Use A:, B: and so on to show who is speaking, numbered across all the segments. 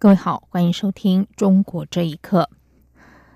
A: 各位好，欢迎收听《中国这一刻》。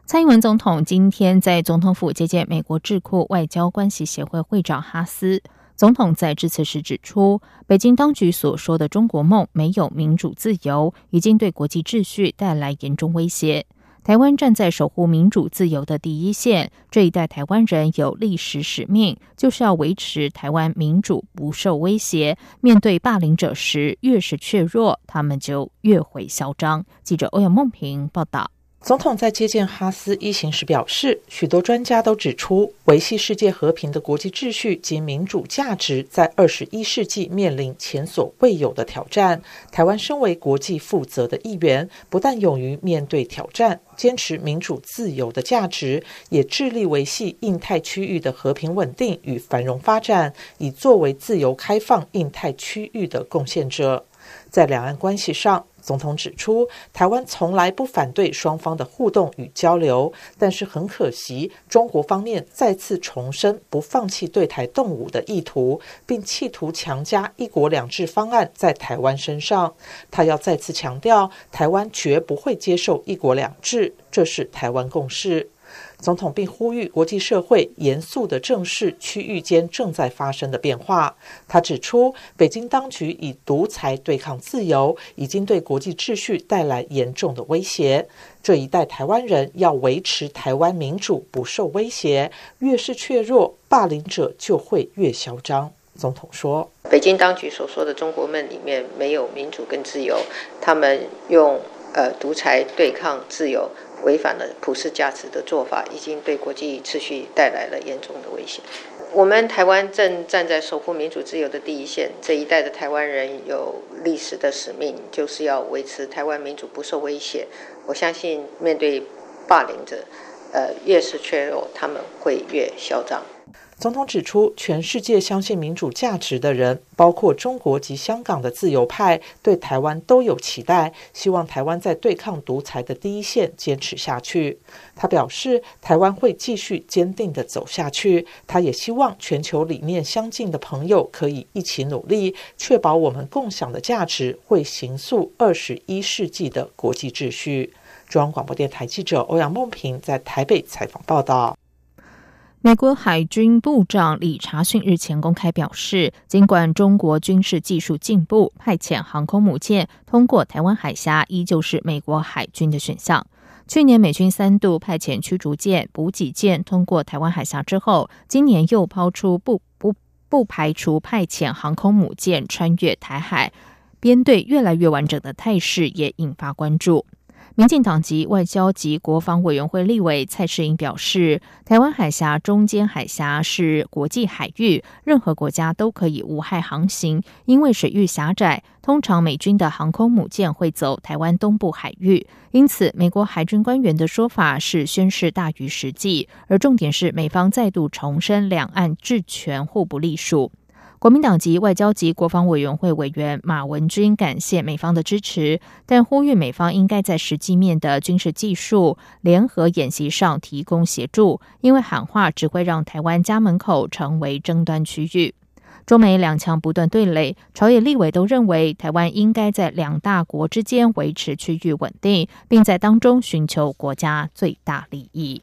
A: 蔡英文总统今天在总统府接见美国智库外交关系协会会长哈斯。总统在致辞时指出，北京当局所说的“中国梦”没有民主自由，已经对国际秩序带来严重威胁。台湾站在守护民主自由的第一线，这一代台湾人有历史使命，就是要维持台湾民主不受威胁。面对霸凌者时，越是怯弱，他们就越会嚣张。记者欧阳梦平报道。
B: 总统在接见哈斯一行时表示，许多专家都指出，维系世界和平的国际秩序及民主价值，在二十一世纪面临前所未有的挑战。台湾身为国际负责的一员，不但勇于面对挑战，坚持民主自由的价值，也致力维系印太区域的和平稳定与繁荣发展，以作为自由开放印太区域的贡献者。在两岸关系上，总统指出，台湾从来不反对双方的互动与交流，但是很可惜，中国方面再次重申不放弃对台动武的意图，并企图强加“一国两制”方案在台湾身上。他要再次强调，台湾绝不会接受“一国两制”，这是台湾共识。总统并呼吁国际社会严肃地正视区域间正在发生的变化。他指出，北京当局以独裁对抗自由，已经对国际秩序带来严重的威胁。这一代台湾人要维持台湾民主不受威胁，越是怯弱，霸凌者就会越嚣张。总统说：“
C: 北京当局所说的中国梦里面没有民主跟自由，他们用呃独裁对抗自由。”违反了普世价值的做法，已经对国际秩序带来了严重的危险。我们台湾正站在守护民主自由的第一线，这一代的台湾人有历史的使命，就是要维持台湾民主不受威胁。我相信，面对霸凌者，呃，越是脆弱，他们会越嚣张。
B: 总统指出，全世界相信民主价值的人，包括中国及香港的自由派，对台湾都有期待，希望台湾在对抗独裁的第一线坚持下去。他表示，台湾会继续坚定地走下去。他也希望全球理念相近的朋友可以一起努力，确保我们共享的价值会形塑二十一世纪的国际秩序。中央广播电台记者欧阳梦平在台北采访报道。
A: 美国海军部长理查逊日前公开表示，尽管中国军事技术进步，派遣航空母舰通过台湾海峡依旧是美国海军的选项。去年美军三度派遣驱逐舰、补给舰通过台湾海峡之后，今年又抛出不不不排除派遣航空母舰穿越台海，编队越来越完整的态势也引发关注。民进党籍外交及国防委员会立委蔡世英表示，台湾海峡中间海峡是国际海域，任何国家都可以无害航行。因为水域狭窄，通常美军的航空母舰会走台湾东部海域，因此美国海军官员的说法是宣示大于实际。而重点是美方再度重申两岸治权互不隶属。国民党籍外交及国防委员会委员马文君感谢美方的支持，但呼吁美方应该在实际面的军事技术联合演习上提供协助，因为喊话只会让台湾家门口成为争端区域。中美两强不断对垒，朝野立委都认为台湾应该在两大国之间维持区域稳定，并在当中寻求国家最大利益。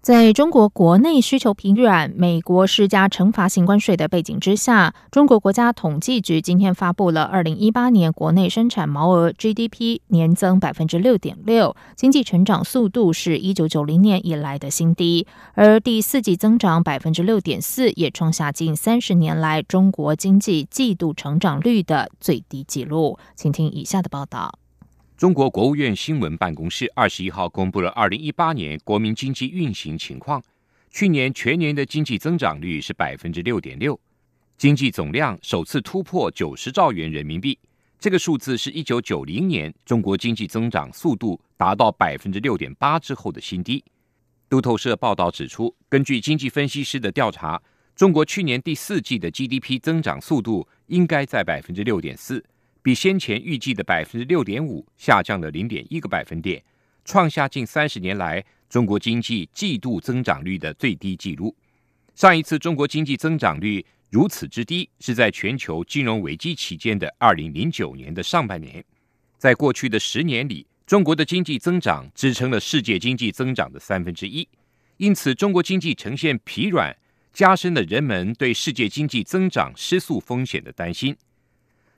A: 在中国国内需求疲软、美国施加惩罚性关税的背景之下，中国国家统计局今天发布了二零一八年国内生产毛额 GDP 年增百分之六点六，经济成长速度是一九九零年以来的新低，而第四季增长百分之六点四，也创下近三十年来中国经济季度成长率的最低纪录。请听以下的报道。
D: 中国国务院新闻办公室二十一号公布了二零一八年国民经济运行情况。去年全年的经济增长率是百分之六点六，经济总量首次突破九十兆元人民币，这个数字是一九九零年中国经济增长速度达到百分之六点八之后的新低。路透社报道指出，根据经济分析师的调查，中国去年第四季的 GDP 增长速度应该在百分之六点四，比先前预计的百分之六点五下降了零点一个百分点，创下近三十年来中国经济季度增长率的最低纪录。上一次中国经济增长率如此之低，是在全球金融危机期间的二零零九年的上半年。在过去的十年里，中国的经济增长支撑了世界经济增长的三分之一，因此中国经济呈现疲软，加深了人们对世界经济增长失速风险的担心。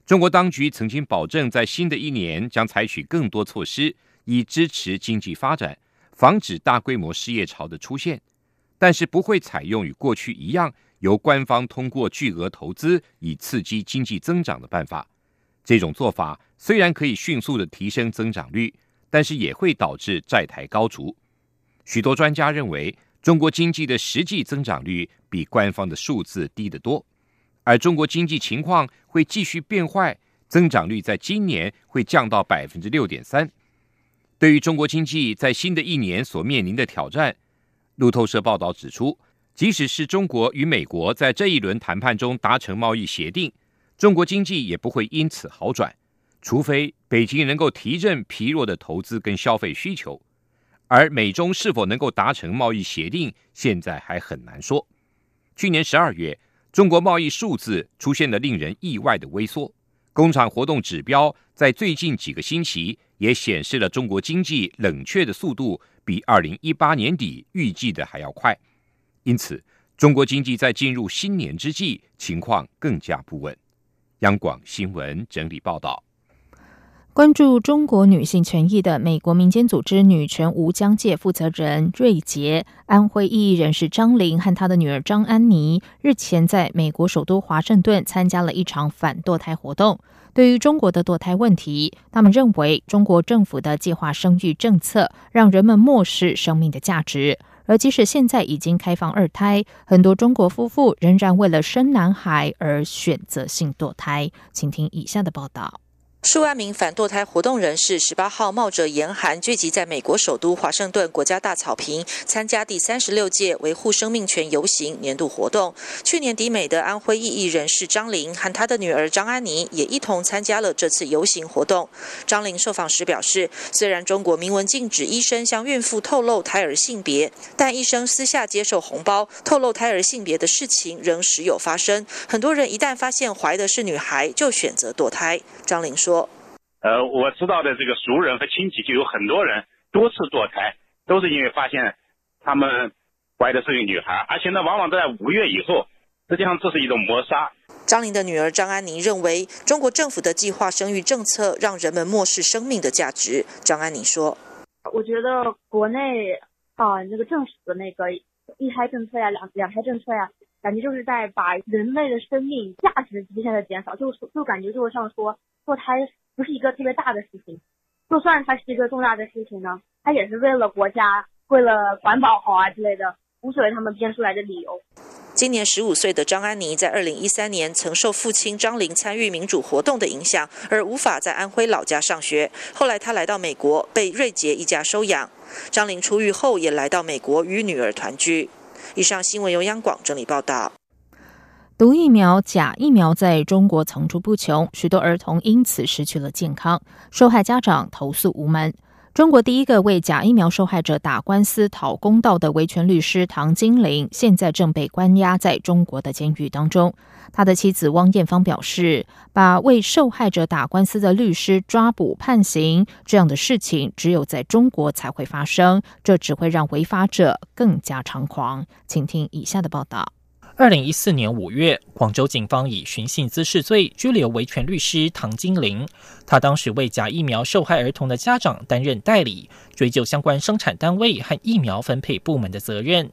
D: 中国当局曾经保证，在新的一年将采取更多措施，以支持经济发展，防止大规模失业潮的出现，但是不会采用与过去一样由官方通过巨额投资以刺激经济增长的办法。这种做法虽然可以迅速的提升增长率。但是也会导致债台高筑。许多专家认为，中国经济的实际增长率比官方的数字低得多，而中国经济情况会继续变坏，增长率在今年会降到百分之六点三。对于中国经济在新的一年所面临的挑战，路透社报道指出，即使是中国与美国在这一轮谈判中达成贸易协定，中国经济也不会因此好转。除非北京能够提振疲弱的投资跟消费需求，而美中是否能够达成贸易协定，现在还很难说。去年十二月，中国贸易数字出现了令人意外的微缩，工厂活动指标在最近几个星期也显示了中国经济冷却的速度比二零一八年底预计的还要快。因此，中国经济在进入新年之际，情况更加不稳。央广新闻整理报道。
A: 关注中国女性权益的美国民间组织“女权无疆界”负责人瑞杰、安徽异议人士张玲和他的女儿张安妮日前在美国首都华盛顿参加了一场反堕胎活动。对于中国的堕胎问题，他们认为中国政府的计划生育政策让人们漠视生命的价值，而即使现在已经开放二胎，很多中国夫妇仍然为了生男孩而选择性堕胎。请听以下的报道。
E: 数万名反堕胎活动人士十八号冒着严寒聚集在美国首都华盛顿国家大草坪，参加第三十六届维护生命权游行年度活动。去年抵美的安徽异议人士张玲和她的女儿张安妮也一同参加了这次游行活动。张玲受访时表示，虽然中国明文禁止医生向孕妇透露胎儿性别，但医生私下接受红包透露胎儿性别的事情仍时有发生。很多人一旦发现怀的是女孩，就选择堕胎。张玲说。
F: 呃，我知道的这个熟人和亲戚就有很多人多次堕胎，都是因为发现他们怀的是个女孩，而且呢，往往都在五月以后。实际上，这是一种谋杀。
E: 张玲的女儿张安妮认为，中国政府的计划生育政策让人们漠视生命的价值。张安妮说：“
G: 我觉得国内啊，那个政府的那个一胎政策呀，两两胎政策呀。”感觉就是在把人类的生命价值极限的减少，就就感觉就是像说堕胎不是一个特别大的事情，就算它是一个重大的事情呢，它也是为了国家，为了环保好啊之类的，无所谓他们编出来的理由。
E: 今年十五岁的张安妮在二零一三年曾受父亲张玲参与民主活动的影响，而无法在安徽老家上学。后来她来到美国，被瑞杰一家收养。张玲出狱后也来到美国与女儿团聚。以上新闻由央广整理报道。
A: 毒疫苗、假疫苗在中国层出不穷，许多儿童因此失去了健康，受害家长投诉无门。中国第一个为假疫苗受害者打官司讨公道的维权律师唐金玲，现在正被关押在中国的监狱当中。他的妻子汪艳芳表示：“把为受害者打官司的律师抓捕判刑，这样的事情只有在中国才会发生，这只会让违法者更加猖狂。”请听以下的报道。
H: 二零一四年五月，广州警方以寻衅滋事罪拘留维权律师唐金玲。他当时为假疫苗受害儿童的家长担任代理，追究相关生产单位和疫苗分配部门的责任。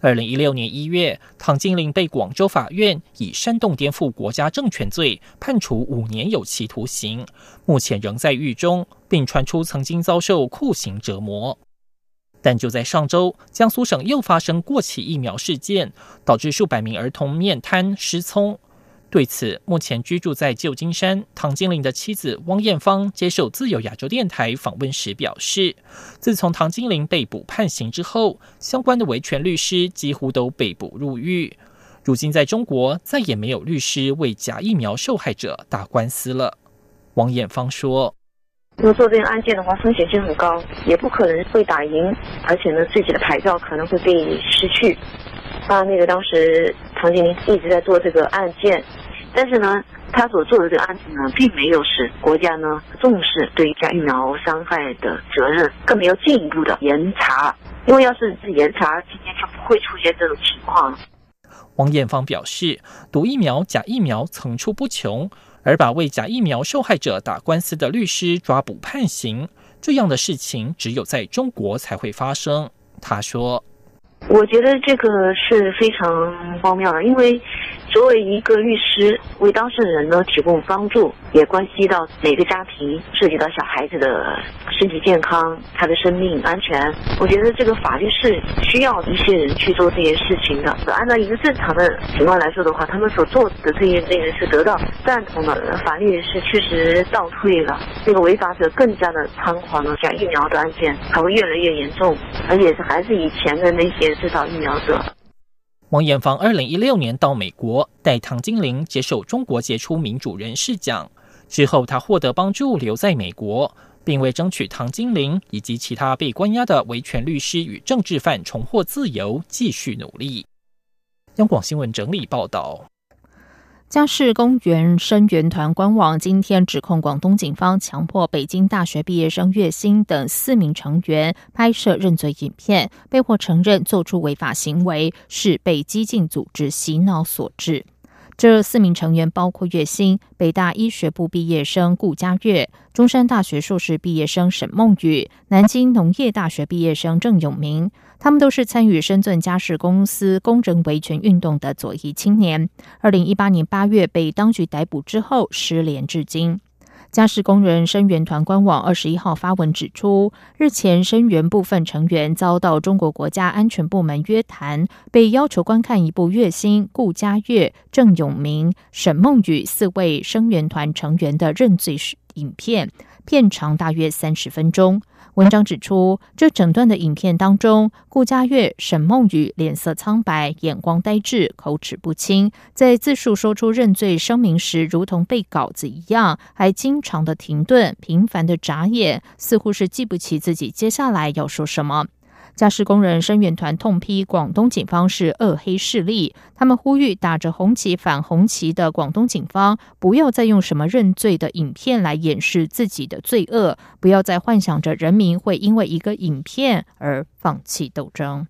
H: 二零一六年一月，唐金玲被广州法院以煽动颠覆国家政权罪判处五年有期徒刑，目前仍在狱中，并传出曾经遭受酷刑折磨。但就在上周，江苏省又发生过期疫苗事件，导致数百名儿童面瘫失聪。对此，目前居住在旧金山唐金玲的妻子汪艳芳接受自由亚洲电台访问时表示，自从唐金玲被捕判刑之后，相关的维权律师几乎都被捕入狱。如今在中国，再也没有律师为假疫苗受害者打官司了。汪艳芳说：“
I: 如果做这个案件的话，风险性很高，也不可能会打赢，而且呢，自己的牌照可能会被失去。啊，那个当时唐建林一直在做这个案件。”但是呢，他所做的这个案子呢，并没有使国家呢重视对假疫苗伤害的责任，更没有进一步的严查。因为要是严查，今天就不会出现这种情况了。
H: 王艳芳表示，毒疫苗、假疫苗层出不穷，而把为假疫苗受害者打官司的律师抓捕判刑，这样的事情只有在中国才会发生。他说：“
I: 我觉得这个是非常荒谬的，因为。”作为一个律师，为当事人呢提供帮助，也关系到每个家庭，涉及到小孩子的身体健康、他的生命安全。我觉得这个法律是需要一些人去做这些事情的。按照一个正常的情况来说的话，他们所做的这些这个是得到赞同的。法律是确实倒退了，这个违法者更加的猖狂了。像疫苗的案件还会越来越严重，而且是还是以前的那些制造疫苗者。
H: 王艳芳二零一六年到美国，带唐金玲接受中国杰出民主人士奖。之后，他获得帮助，留在美国，并为争取唐金玲以及其他被关押的维权律师与政治犯重获自由，继续努力。央广新闻整理报道。
A: 嘉士公园声援团官网今天指控广东警方强迫北京大学毕业生月薪等四名成员拍摄认罪影片，被迫承认做出违法行为是被激进组织洗脑所致。这四名成员包括月薪、北大医学部毕业生顾佳月、中山大学硕士毕业生沈梦雨、南京农业大学毕业生郑永明。他们都是参与深圳家事公司工人维权运动的左翼青年。二零一八年八月被当局逮捕之后，失联至今。家事工人声援团官网二十一号发文指出，日前声援部分成员遭到中国国家安全部门约谈，被要求观看一部月薪顾家月、郑永明、沈梦雨四位声援团成员的认罪影片，片长大约三十分钟。文章指出，这整段的影片当中，顾佳月、沈梦雨脸色苍白，眼光呆滞，口齿不清，在自述说出认罪声明时，如同背稿子一样，还经常的停顿，频繁的眨眼，似乎是记不起自己接下来要说什么。加施工人声援团痛批广东警方是恶黑势力，他们呼吁打着红旗反红旗的广东警方不要再用什么认罪的影片来掩饰自己的罪恶，不要再幻想着人民会因为一个影片而放弃斗争。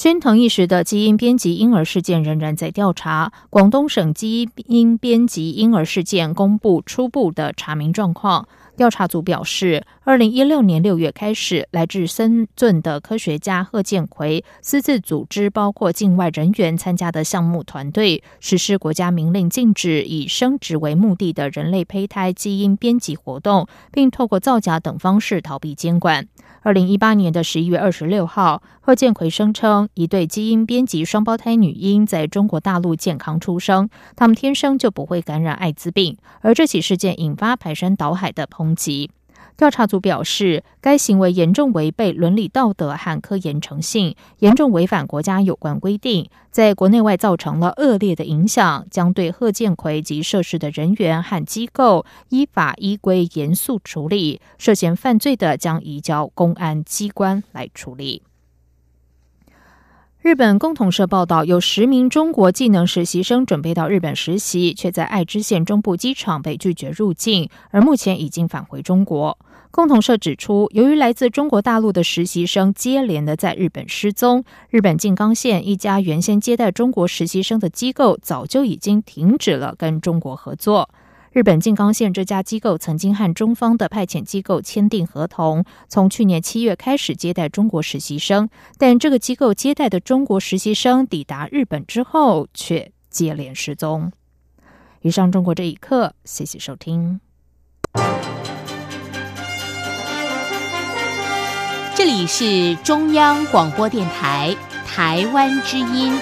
A: 宣腾一时的基因编辑婴儿事件仍然在调查。广东省基因编辑婴儿事件公布初步的查明状况。调查组表示，二零一六年六月开始，来自深圳的科学家贺建奎私自组织包括境外人员参加的项目团队，实施国家明令禁止以生殖为目的的人类胚胎基因编辑活动，并透过造假等方式逃避监管。二零一八年的十一月二十六号，贺建奎声称，一对基因编辑双胞胎女婴在中国大陆健康出生，他们天生就不会感染艾滋病。而这起事件引发排山倒海的抨击。调查组表示，该行为严重违背伦理道德和科研诚信，严重违反国家有关规定，在国内外造成了恶劣的影响，将对贺建奎及涉事的人员和机构依法依规严肃处理，涉嫌犯罪的将移交公安机关来处理。日本共同社报道，有十名中国技能实习生准备到日本实习，却在爱知县中部机场被拒绝入境，而目前已经返回中国。共同社指出，由于来自中国大陆的实习生接连的在日本失踪，日本静冈县一家原先接待中国实习生的机构早就已经停止了跟中国合作。日本静冈县这家机构曾经和中方的派遣机构签订合同，从去年七月开始接待中国实习生，但这个机构接待的中国实习生抵达日本之后却接连失踪。以上中国这一刻，谢谢收听。
J: 这里是中央广播电台台湾之音。